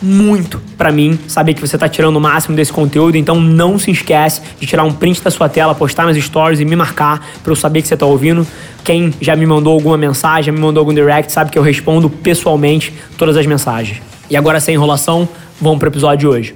muito para mim saber que você está tirando o máximo desse conteúdo, então não se esquece de tirar um print da sua tela, postar nas stories e me marcar para eu saber que você está ouvindo. Quem já me mandou alguma mensagem, já me mandou algum direct, sabe que eu respondo pessoalmente todas as mensagens. E agora sem enrolação, vamos para o episódio de hoje.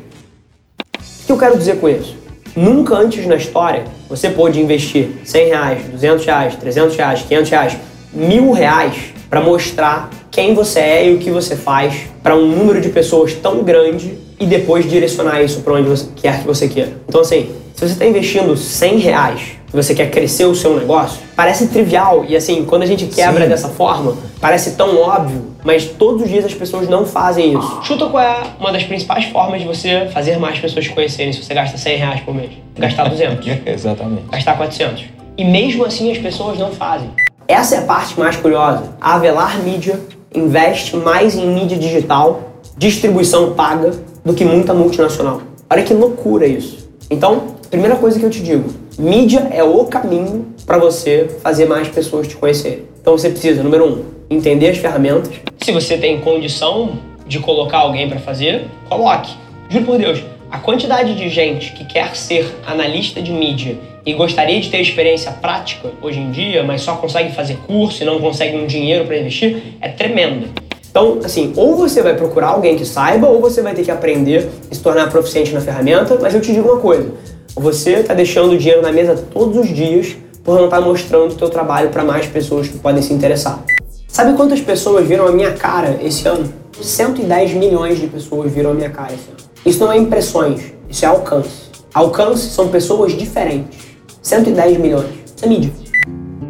O que eu quero dizer com isso? Nunca antes na história você pôde investir 100 reais, 200 reais, 300 reais, 500 reais, mil reais para mostrar quem você é e o que você faz para um número de pessoas tão grande e depois direcionar isso para onde você quer que você queira. Então, assim, se você está investindo 100 reais e você quer crescer o seu negócio, parece trivial e, assim, quando a gente quebra Sim. dessa forma, parece tão óbvio, mas todos os dias as pessoas não fazem isso. Chuta qual é uma das principais formas de você fazer mais pessoas te conhecerem se você gasta 100 reais por mês? Gastar 200. Exatamente. Gastar 400. E mesmo assim as pessoas não fazem. Essa é a parte mais curiosa. A Avelar Mídia investe mais em mídia digital, distribuição paga, do que muita multinacional. Olha que loucura isso. Então, primeira coisa que eu te digo, mídia é o caminho para você fazer mais pessoas te conhecerem. Então você precisa, número um, entender as ferramentas. Se você tem condição de colocar alguém para fazer, coloque. Juro por Deus, a quantidade de gente que quer ser analista de mídia e gostaria de ter experiência prática hoje em dia, mas só consegue fazer curso e não consegue um dinheiro para investir, é tremendo. Então, assim, ou você vai procurar alguém que saiba, ou você vai ter que aprender e se tornar proficiente na ferramenta, mas eu te digo uma coisa, você está deixando o dinheiro na mesa todos os dias por não estar tá mostrando o teu trabalho para mais pessoas que podem se interessar. Sabe quantas pessoas viram a minha cara esse ano? 110 milhões de pessoas viram a minha cara esse ano. Isso não é impressões, isso é alcance. Alcance são pessoas diferentes. 110 milhões. Isso é mídia.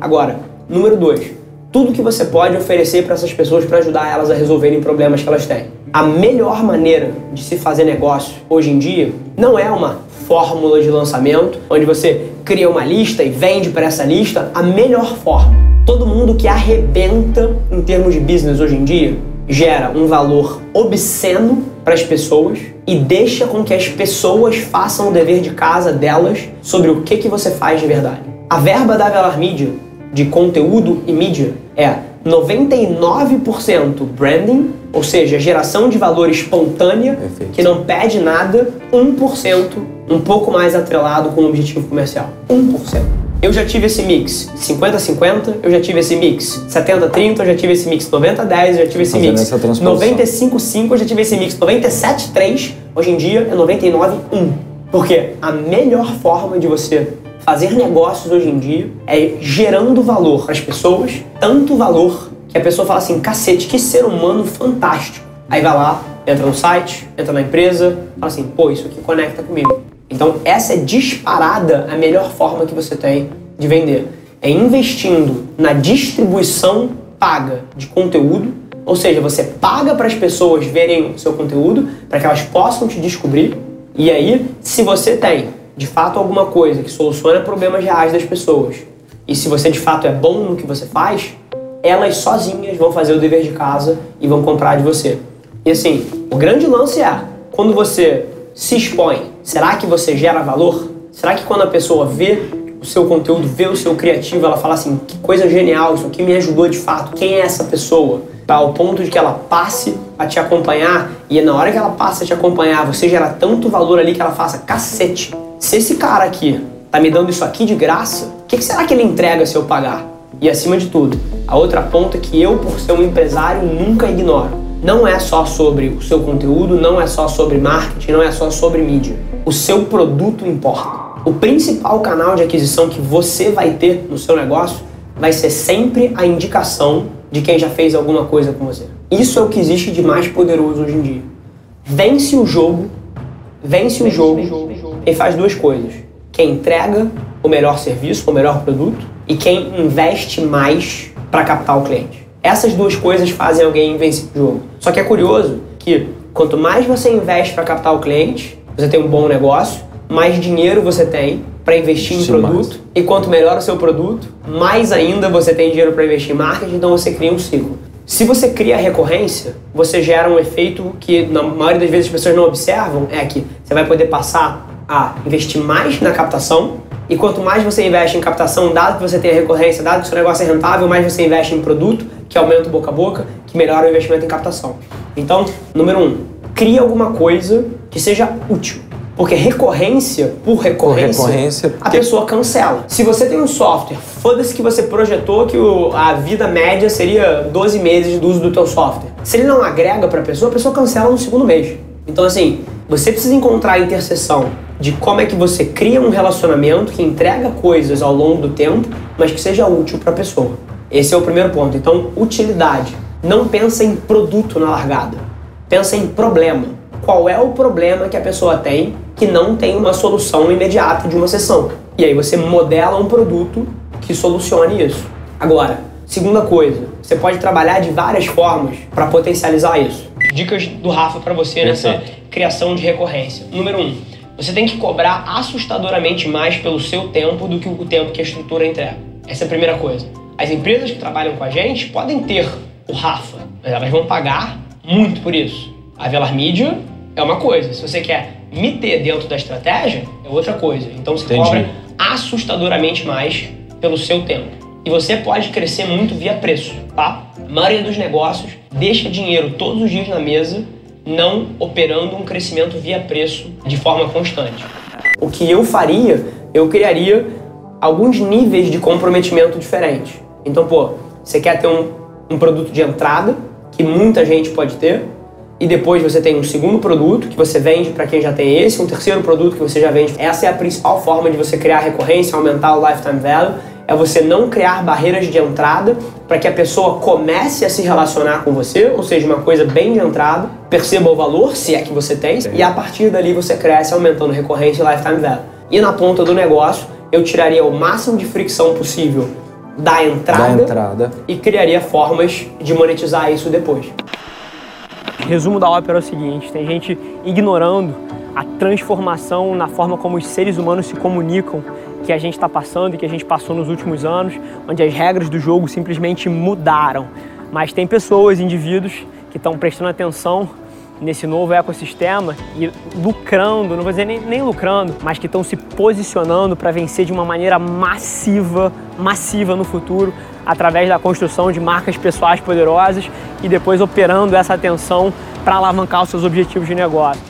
Agora, número 2. Tudo que você pode oferecer para essas pessoas para ajudar elas a resolverem problemas que elas têm. A melhor maneira de se fazer negócio hoje em dia não é uma fórmula de lançamento, onde você cria uma lista e vende para essa lista. A melhor forma. Todo mundo que arrebenta em termos de business hoje em dia gera um valor obsceno para as pessoas e deixa com que as pessoas façam o dever de casa delas sobre o que, que você faz de verdade. A verba da Velar Media de conteúdo e mídia é 99% branding, ou seja, geração de valor espontânea, Perfeito. que não pede nada, 1% um pouco mais atrelado com o objetivo comercial. 1%. Eu já tive esse mix 50-50, eu já tive esse mix 70-30, eu já tive esse mix 90-10, eu já tive esse mix 95-5, eu já tive esse mix 97-3, hoje em dia é 99-1. Porque a melhor forma de você fazer negócios hoje em dia é gerando valor para as pessoas, tanto valor que a pessoa fala assim, cacete, que ser humano fantástico. Aí vai lá, entra no site, entra na empresa, fala assim, pô, isso aqui conecta comigo. Então, essa é disparada a melhor forma que você tem de vender. É investindo na distribuição paga de conteúdo, ou seja, você paga para as pessoas verem o seu conteúdo, para que elas possam te descobrir. E aí, se você tem de fato alguma coisa que soluciona problemas reais das pessoas, e se você de fato é bom no que você faz, elas sozinhas vão fazer o dever de casa e vão comprar de você. E assim, o grande lance é, quando você se expõe, será que você gera valor? Será que quando a pessoa vê o seu conteúdo, vê o seu criativo, ela fala assim, que coisa genial, isso aqui me ajudou de fato, quem é essa pessoa? Tá, ao ponto de que ela passe a te acompanhar e na hora que ela passa a te acompanhar, você gera tanto valor ali que ela faça, cacete, se esse cara aqui tá me dando isso aqui de graça, o que, que será que ele entrega se eu pagar? E acima de tudo, a outra ponta é que eu, por ser um empresário, nunca ignoro não é só sobre o seu conteúdo, não é só sobre marketing, não é só sobre mídia. O seu produto importa. O principal canal de aquisição que você vai ter no seu negócio vai ser sempre a indicação de quem já fez alguma coisa com você. Isso é o que existe de mais poderoso hoje em dia. Vence o jogo, vence, o jogo, e faz duas coisas. Quem entrega o melhor serviço, o melhor produto e quem investe mais para captar o cliente. Essas duas coisas fazem alguém vencer o jogo. Só que é curioso que quanto mais você investe para captar o cliente, você tem um bom negócio, mais dinheiro você tem para investir em produto. Mais. E quanto melhor o seu produto, mais ainda você tem dinheiro para investir em marketing, então você cria um ciclo. Se você cria recorrência, você gera um efeito que na maioria das vezes as pessoas não observam, é que você vai poder passar a investir mais na captação, e quanto mais você investe em captação, dado que você tem a recorrência, dado que o seu negócio é rentável, mais você investe em produto, que aumenta o boca a boca, que melhora o investimento em captação. Então, número um, cria alguma coisa que seja útil. Porque recorrência por recorrência, recorrência a pessoa cancela. Se você tem um software, foda-se que você projetou que o, a vida média seria 12 meses do uso do teu software. Se ele não agrega para a pessoa, a pessoa cancela no segundo mês. Então assim, você precisa encontrar a interseção de como é que você cria um relacionamento que entrega coisas ao longo do tempo, mas que seja útil para a pessoa. Esse é o primeiro ponto. Então, utilidade. Não pensa em produto na largada. Pensa em problema qual é o problema que a pessoa tem que não tem uma solução imediata de uma sessão. E aí você modela um produto que solucione isso. Agora, segunda coisa, você pode trabalhar de várias formas para potencializar isso. Dicas do Rafa para você nessa criação de recorrência. Número um, você tem que cobrar assustadoramente mais pelo seu tempo do que o tempo que a estrutura entrega. Essa é a primeira coisa. As empresas que trabalham com a gente podem ter o Rafa, mas elas vão pagar muito por isso. A Velar Media é uma coisa. Se você quer me ter dentro da estratégia, é outra coisa. Então você Entendi. cobra assustadoramente mais pelo seu tempo. E você pode crescer muito via preço, tá? A maioria dos negócios deixa dinheiro todos os dias na mesa, não operando um crescimento via preço de forma constante. O que eu faria, eu criaria alguns níveis de comprometimento diferentes. Então, pô, você quer ter um, um produto de entrada, que muita gente pode ter, e depois você tem um segundo produto que você vende para quem já tem esse, um terceiro produto que você já vende. Essa é a principal forma de você criar recorrência, aumentar o lifetime value, é você não criar barreiras de entrada para que a pessoa comece a se relacionar com você, ou seja, uma coisa bem de entrada, perceba o valor, se é que você tem, e a partir dali você cresce aumentando recorrência e lifetime value. E na ponta do negócio, eu tiraria o máximo de fricção possível da entrada, da entrada. e criaria formas de monetizar isso depois. Resumo da ópera é o seguinte: tem gente ignorando a transformação na forma como os seres humanos se comunicam que a gente está passando e que a gente passou nos últimos anos, onde as regras do jogo simplesmente mudaram. Mas tem pessoas, indivíduos, que estão prestando atenção nesse novo ecossistema e lucrando, não vou dizer nem, nem lucrando, mas que estão se posicionando para vencer de uma maneira massiva, massiva no futuro, através da construção de marcas pessoais poderosas e depois operando essa atenção para alavancar os seus objetivos de negócio.